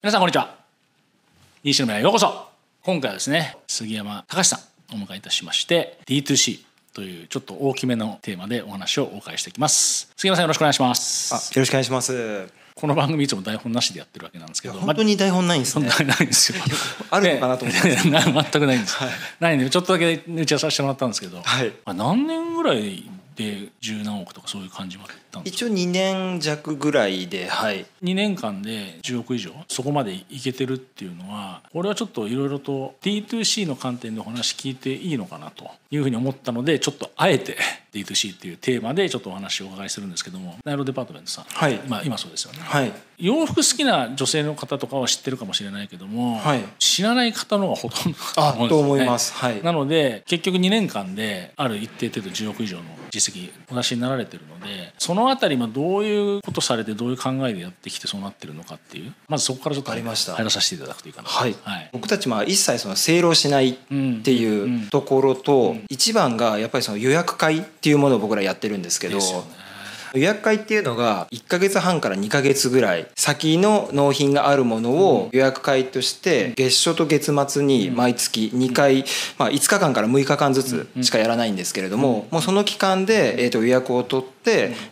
皆さんこんにちは。EC の村へようこそ。今回はですね杉山隆さんをお迎えいたしまして D2C というちょっと大きめのテーマでお話をお伺いしていきます。杉山さんよろしくお願いします。あよろしくお願いします。この番組いつも台本なしでやってるわけなんですけど本当に台本ないんですね。そんなないんですよ。あるのかなと思って。全くないんです、ないんでちょっとだけ打ち合わせさせてもらったんですけど、はい。まあ何年ぐらいで十何億とかそういう感じまで一応2年弱ぐらいではい。2年間で10億以上そこまでいけてるっていうのはこれはちょっといろいろと D2C の観点でお話聞いていいのかなというふうに思ったのでちょっとあえて D2C っていうテーマでちょっとお話をお伺いするんですけどもナイロデパートメントさん、はい。まあ、今そうですよね。はい。洋服好きな女性の方とかは知ってるかもしれないけども、はい。知らない方の方がほとんどあだと思いんですよね。ます。はい。なので結局2年間である一定程度10億以上の実績お出しになられてるのでそのあたりまあどういうことされてどういう考えでやってきてそうなってるのかっていうまずそこからちょっと入らさせていただくといいかなはい、はい。僕たちまあ一切そのセールをしないってうんいうところと、一番がやっぱりその予約会っていうものを僕らやってるんですけどですよね予約会っていうのが1ヶ月半から2ヶ月ぐらい先の納品があるものを予約会として月初と月末に毎月2回、まあ、5日間から6日間ずつしかやらないんですけれどももうその期間で、えー、と予約を取って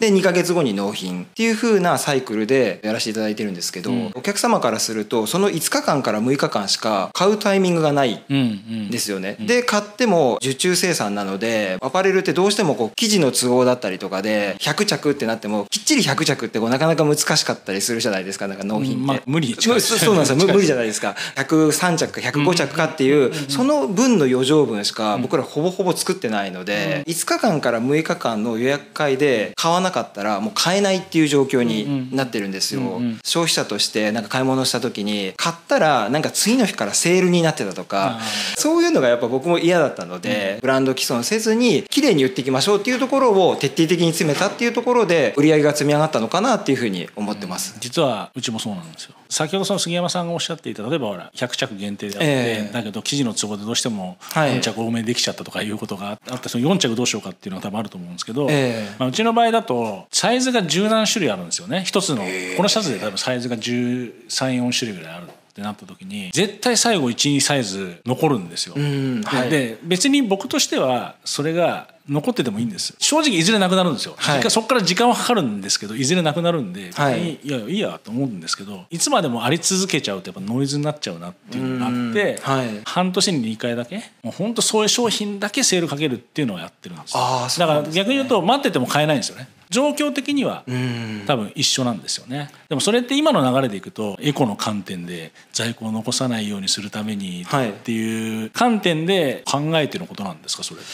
で2ヶ月後に納品っていう風なサイクルでやらせていただいてるんですけどうん。お客様からするとその5日間から6日間しか買うタイミングがないうんうん。ですよね。で買っても受注生産なのでアパレルってどうしてもこう生地の都合だったりとかで100着ってなってもきっちり100着ってこうなかなか難しかったりするじゃないですかなんか納品って。まあ無理そうそうなんですよ。無 無理じゃないですか。103着か105着かっていうその分の余剰分しか僕らほぼほぼ作ってないので5日間から6日間の予約会で買わなかったらもう買えないっていう状況になってるんですよ。うんうん。消費者としてなんか買い物した時に買ったらなんか次の日からセールになってたとかあそういうのがやっぱ僕も嫌だったので、ブランド既存せずに綺麗に売っていきましょうっていうところを徹底的に詰めたっていうところで売り上げが積み上がったのかなっていうふうに思ってます。実はうちもそうなんですよ。先ほどその杉山さんがおっしゃっていた例えばほら100着限定であって、ええ。だけど生地の都合でどうしてもはい。4着多めにできちゃったとかいうことがあってその4着どうしようかっていうのが多分あると思うんですけど、ええ。まあ、うちの場合だとサイズが十何種類あるんですよね。一つのこのシャツで多分サイズが1314種類ぐらいあるってなった時に絶対最後12サイズ残るんですよ。んはい。でで別に僕としてはそれが残っててもいいんです。正直いずれなくなるんですよ、はい。そこから時間はかかるんですけどいずれなくなるんで、はい。いやいやと思うんですけどいつまでもあり続けちゃうとやっぱノイズになっちゃうなっていうのがあって、うんはい。半年に2回だけもう本当そういう商品だけセールかけるっていうのをやってるんです。よあだから逆に言うと待ってても買えないんですよね状況的にはうん。多分一緒なんですよね。でもそれって今の流れでいくとエコの観点で在庫を残さないようにするためにはい。っていう観点で考えてることなんですかそれって。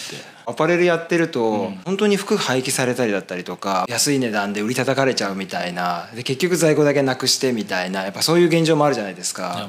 アパレルやってると、本当に服廃棄されたりだったりとか安い値段で売り叩かれちゃうみたいなで結局在庫だけなくしてみたいなやっぱそういう現状もあるじゃないですか。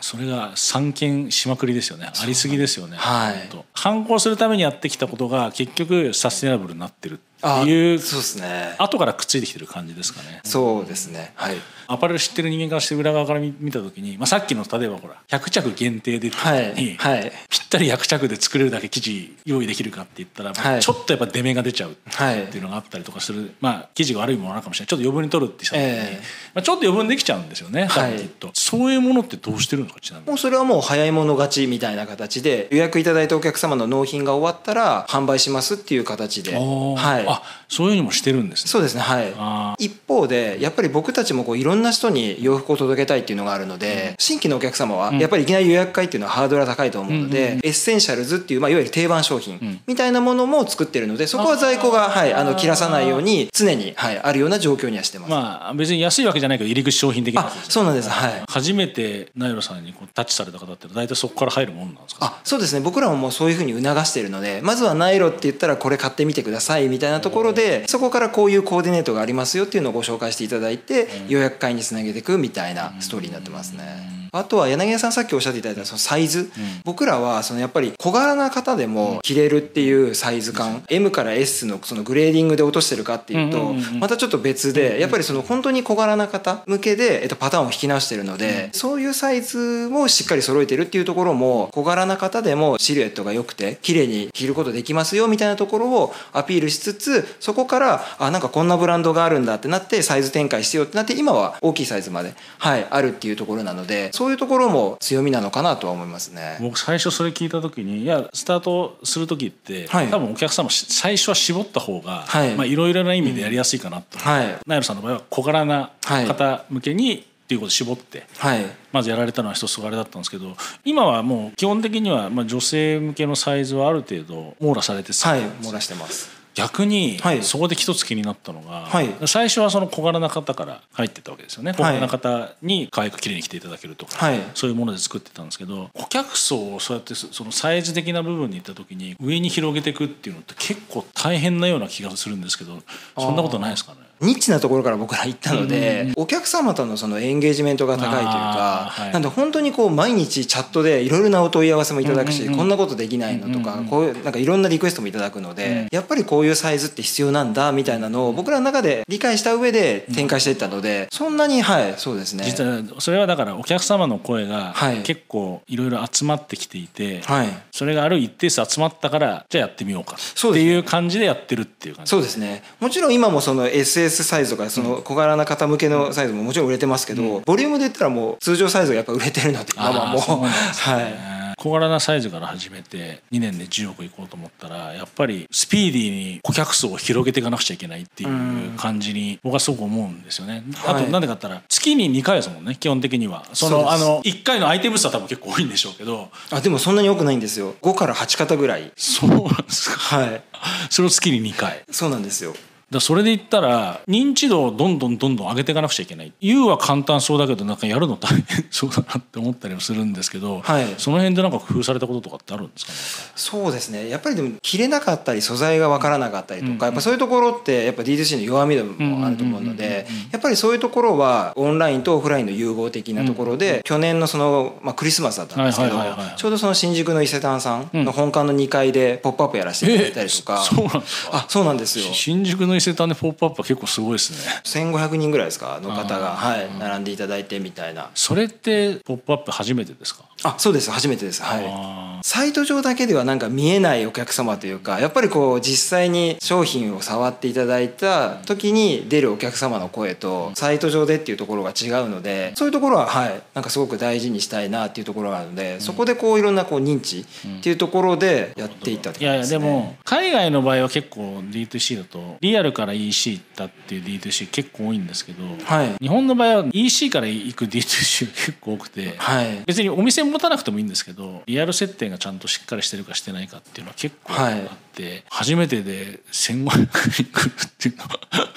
それが散見しまくりですよね。ありすぎですよね、はい。反抗するためにやってきたことが結局サステナブルになってるってあいうそうですね。後からくっついてきてる感じですかねそうですね。はい。アパレル知ってる人間からして裏側から見見た時に、まあ、さっきの例えばほら100着限定でってはい。はい。ぴったり100着で作れるだけ生地用意できるかって言ったら、はいちょっとやっぱ出目が出ちゃうはいっていうのがあったりとかする、まあ生地が悪いものなのかもしれないちょっと余分に取るってした時に、ええまあ、ちょっと余分できちゃうんですよね多分きっと、そういうものってどうしてるのかちなみにもうそれはもう早い者勝ちみたいな形で予約いただいたお客様の納品が終わったら販売しますっていう形で。はい。あそういうふうにもしてるんですね。そうですねはい。あ一方でやっぱり僕たちもこういろんな人に洋服を届けたいっていうのがあるので、新規のお客様はやっぱりいきなり予約会っていうのはハードルが高いと思うので、エッセンシャルズっていう、まあ、いわゆる定番商品みたいなものも作ってるのでそこは在庫が、はい、あの切らさないように常に、はい、あるような状況にはしてます。まあ別に安いわけじゃないけど入り口商品的なね。そうなんです。はい。初めてナイロさんにこうタッチされた方って大体そこから入るもんなんですか？あそうですね。僕らももうそういうふうに促しているのでまずはナイロって言ったらこれ買ってみてくださいみたいなところでそこからこういうコーディネートがありますよっていうのをご紹介していただいて予約会につなげていくみたいなストーリーになってますね。あとは柳家さんさっきおっしゃっていただいたそのサイズ、僕らはそのやっぱり小柄な方でも着れるっていうサイズ感、M から S のそのグレーディングで落としてるかっていうと、またちょっと別でやっぱりその本当に小柄な方向けで、えっと、パターンを引き直してるので、そういうサイズもしっかり揃えてるっていうところも小柄な方でもシルエットが良くて綺麗に着ることできますよみたいなところをアピールしつつそこからあなんかこんなブランドがあるんだってなってサイズ展開してよってなって今は大きいサイズまで、はい、あるっていうところなのでそういうところも強みなのかなとは思いますね。僕最初それ聞いた時にいやスタートする時って、はい、多分お客様最初は絞った方が、はい。まあ、いろいろな意味でやりやすいかなと、はい、ナイルさんの場合は小柄な方向けに、っていうことを絞って、はい、まずやられたのは一つあれだったんですけど今はもう基本的にはまあ女性向けのサイズはある程度網羅されてはい網羅してます。逆にそこで一つ気になったのが、はい、最初はその小柄な方から入ってたわけですよね、小柄な方に可愛く綺麗に着ていただけるとか、はい、そういうもので作ってたんですけど顧客層をそうやってそのサイズ的な部分に行った時に上に広げていくっていうのって結構大変なような気がするんですけどそんなことないですかねニッチなところから僕ら行ったので、お客様とのそのエンゲージメントが高いというか、はい、なんで本当にこう毎日チャットでいろいろなお問い合わせもいただくし、こんなことできないのとか、こういうなんかいろんなリクエストもいただくので、うん、やっぱりこういうサイズって必要なんだみたいなのを僕らの中で理解した上で展開していったので、そんなにはいそうですね。実はそれはだからお客様の声が結構いろいろ集まってきていて、はい、それがある一定数集まったからじゃあやってみようか。っていう感じでやってるっていう感じ。そうですね。もちろん今もその SS サイズとかそのの小柄な方向けのサイズももちろん売れてますけど、ボリュームで言ったらもう通常サイズがやっぱ売れてるので今はもう。はい。小柄なサイズから始めて2年で10億いこうと思ったらやっぱりスピーディーに顧客層を広げていかなくちゃいけないっていう感じに僕はすごく思うんですよね。あとなんでかったら月に2回ですもんね基本的にはそのあの1回のアイテム数は多分結構多いんでしょうけど。あでもそんなに多くないんですよ。5から8型ぐらい。そうなんですか。はい。それを月に2回。そうなんですよだそれで言ったら認知度をどんどんどんどん上げていかなくちゃいけない。言うは簡単そうだけどなんかやるの大変 そうだなって思ったりもするんですけど、はい、その辺でなんか工夫されたこととかってあるんですかね？そうですね。やっぱりでも着れなかったり素材が分からなかったりとか、うんうん、やっぱそういうところってやっぱ D2C の弱みでもあると思うのでやっぱりそういうところはオンラインとオフラインの融合的なところで、うんうん、去年のその、まあ、クリスマスだったんですけど、ちょうどその新宿の伊勢丹さんの本館の2階で「ポップアップやらせていただいたりとか、そうなんですか？あそうなんですよ。新宿の伊勢丹で「ポップアップぱ結構すごいですね。1500人ぐらいですか？の方が。はい。並んでいただいてみたいな。それって「ポップアップ初めてですか？あそうです。初めてです。はい。サイト上だけではなんか見えないお客様というかやっぱりこう実際に商品を触っていただいた時に出るお客様の声とサイト上でっていうところが違うのでそういうところははい。なんかすごく大事にしたいなっていうところがあるので、そこでこういろんなこう認知っていうところでやっていったっていやいやでも海外の場合は結構 D2C だとリアルから EC 行ったっていう D2C 結構多いんですけど、はい、日本の場合は EC から行く D2C 結構多くて、はい、別にお店持たなくてもいいんですけどリアル設定がちゃんとしっかりしてるかしてないかっていうのは結構あって、はい、初めてで1500人来るっていうのは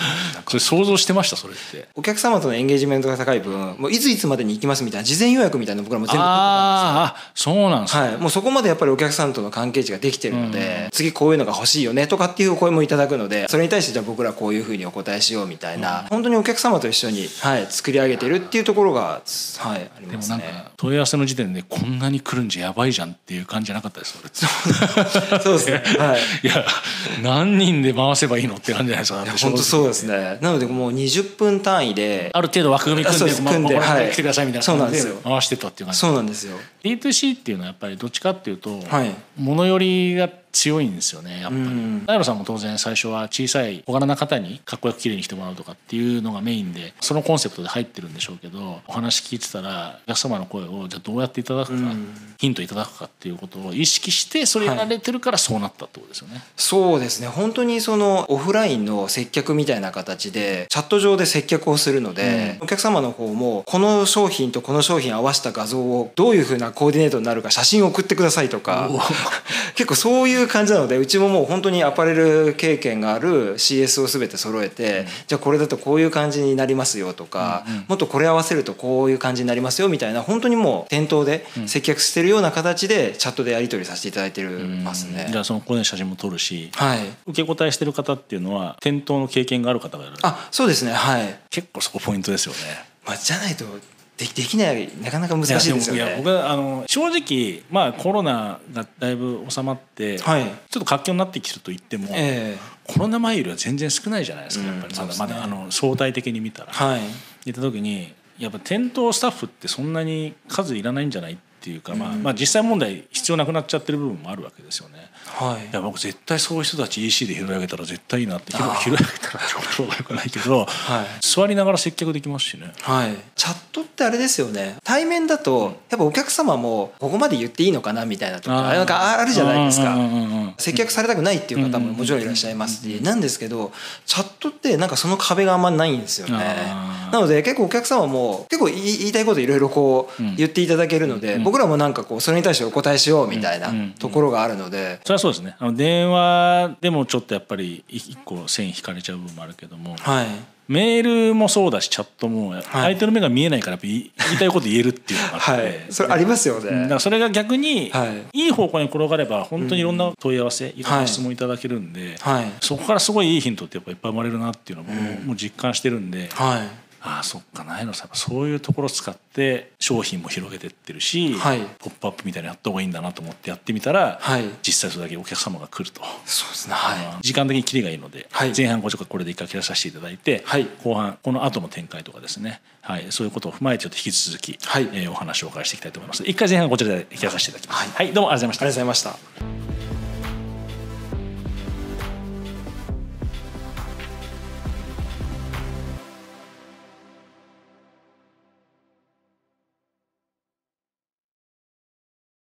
それ想像してましたそれって。お客様とのエンゲージメントが高い分もういついつまでに行きますみたいな事前予約みたいな僕らも全部ああそうなんですか、はい、もうそこまでやっぱりお客さんとの関係値ができてるので、うん、次こういうのが欲しいよねとかっていう声もいただくのでそれに対してじゃあ僕らこういうふうにお答えしようみたいな、うん、本当にお客様と一緒に、はい、作り上げてるっていうところが、はい、ありますね。でもなんか問い合わせの時点でこんなに来るんじゃやばいじゃんっていう感じじゃなかったですそうです。ね、はい、いや何人で回せばいいのって感じじゃないですか本当そうですね。なのでもう20分単位である程度枠組み組んで組んで、はい、来てくださいみたいな感じで回してたっていう感じ。そうなんですよ。D2C っていうのはやっぱりどっちかっていうと、はい、物よりが強いんですよねやっぱり。大野さんも当然最初は小さい小柄な方にかっこよく綺麗にしてもらうとかっていうのがメインでそのコンセプトで入ってるんでしょうけどお話聞いてたらお客様の声をじゃあどうやっていただくかヒントいただくかっていうことを意識してそれやられてるからそうなったってことですよね。はい、そうですね。本当にそのオフラインの接客みたいな形でチャット上で接客をするので、うん、お客様の方もこの商品とこの商品合わせた画像をどういうふうなコーディネートになるか写真を送ってくださいとか 結構そういういう感じなのでうちももう本当にアパレル経験がある CS を全て揃えて、うん、じゃあこれだとこういう感じになりますよとか、うんうん、もっとこれ合わせるとこういう感じになりますよみたいな本当にもう店頭で接客してるような形でチャットでやり取りさせていただいてますね。じゃあそのここで写真も撮るし、はい、受け答えしてる方っていうのは店頭の経験がある方がいる。あそうですね。はい。結構そこポイントですよね。まあ、じゃないとでできないなかなか難しいですよね。いや僕はあの正直まあコロナがだいぶ収まって、はい。ちょっと活況になってきてると言っても、えコロナ前よりは全然少ないじゃないですかやっぱり。まだ,、まだあの相対的に見たら。えはい。言った時にやっぱ店頭スタッフってそんなに数いらないんじゃないっていうか、まあ、まあ実際問題必要なくなっちゃってる部分もあるわけですよね。はいいや僕絶対そういう人たち EC で拾い上げたら絶対いいなって拾い上げたらちょっとよくないけど、はい座りながら接客できますしね。はい、チャットってあれですよね対面だとやっぱお客様もここまで言っていいのかなみたいなとかなんかあるじゃないですかうんうんうんうん接客されたくないっていう方ももちろんいらっしゃいますしなんですけどチャットってなんかその壁があんまないんですよねなので結構お客様も結構言いたいこといろいろこううん言っていただけるので僕らもなんかこうそれに対してお答えしようみたいなところがあるので。それはそうですね。あの電話でもちょっとやっぱり一個線引かれちゃう部分もあるけどもはい。メールもそうだしチャットも相手の目が見えないからやっぱ言いたいこと言えるっていうのがあって、はい。それありますよだかねらそれが逆にはい。いい方向に転がれば本当にいろんな問い合わせ、いろんな質問いただけるんで、はい。そこからすごいいいヒントってやっぱいっぱい生まれるなっていうのも、もう実感してるんで、はいああそっかないのさそういうところを使って商品も広げてってるし、はい。ポップアップみたいなのやった方がいいんだなと思ってやってみたら、はい。実際それだけお客様が来ると。そうですね。はい。時間的にキリがいいので、はい。前半これで一回切らさせていただいて、はい。後半この後の展開とかですね、はい、そういうことを踏まえてちょっと引き続き、はい。えーお話をお伺いしていきたいと思います。一回前半こちらで切らさせていただきます、はい。どうもありがとうございました。ありがとうございました